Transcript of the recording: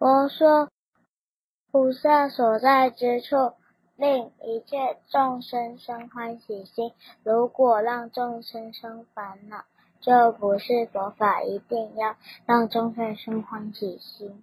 佛说菩萨所在之处令一切众生生欢喜心。如果让众生生烦恼就不是佛法一定要让众生生欢喜心。